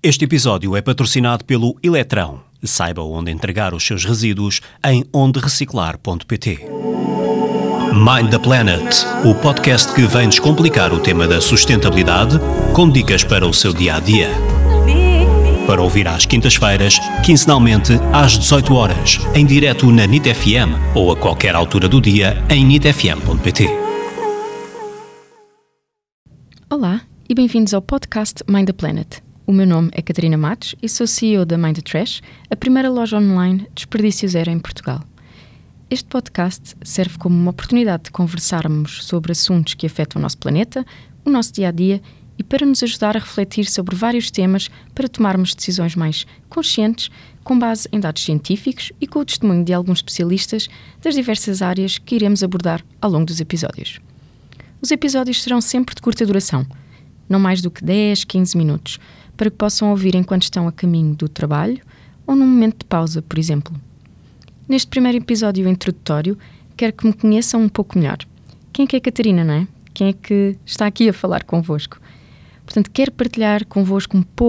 Este episódio é patrocinado pelo Eletrão. Saiba onde entregar os seus resíduos em ondereciclar.pt. Mind the Planet, o podcast que vem descomplicar o tema da sustentabilidade com dicas para o seu dia a dia. Para ouvir às quintas-feiras, quinzenalmente às 18 horas, em direto na NIT FM ou a qualquer altura do dia em nitfm.pt. Olá e bem-vindos ao podcast Mind the Planet. O meu nome é Catarina Matos e sou CEO da Mind the Trash, a primeira loja online desperdício zero em Portugal. Este podcast serve como uma oportunidade de conversarmos sobre assuntos que afetam o nosso planeta, o nosso dia a dia e para nos ajudar a refletir sobre vários temas para tomarmos decisões mais conscientes, com base em dados científicos e com o testemunho de alguns especialistas das diversas áreas que iremos abordar ao longo dos episódios. Os episódios serão sempre de curta duração, não mais do que 10, 15 minutos, para que possam ouvir enquanto estão a caminho do trabalho ou num momento de pausa, por exemplo. Neste primeiro episódio introdutório, quero que me conheçam um pouco melhor. Quem é que é Catarina, não é? Quem é que está aqui a falar convosco? Portanto, quero partilhar convosco um pouco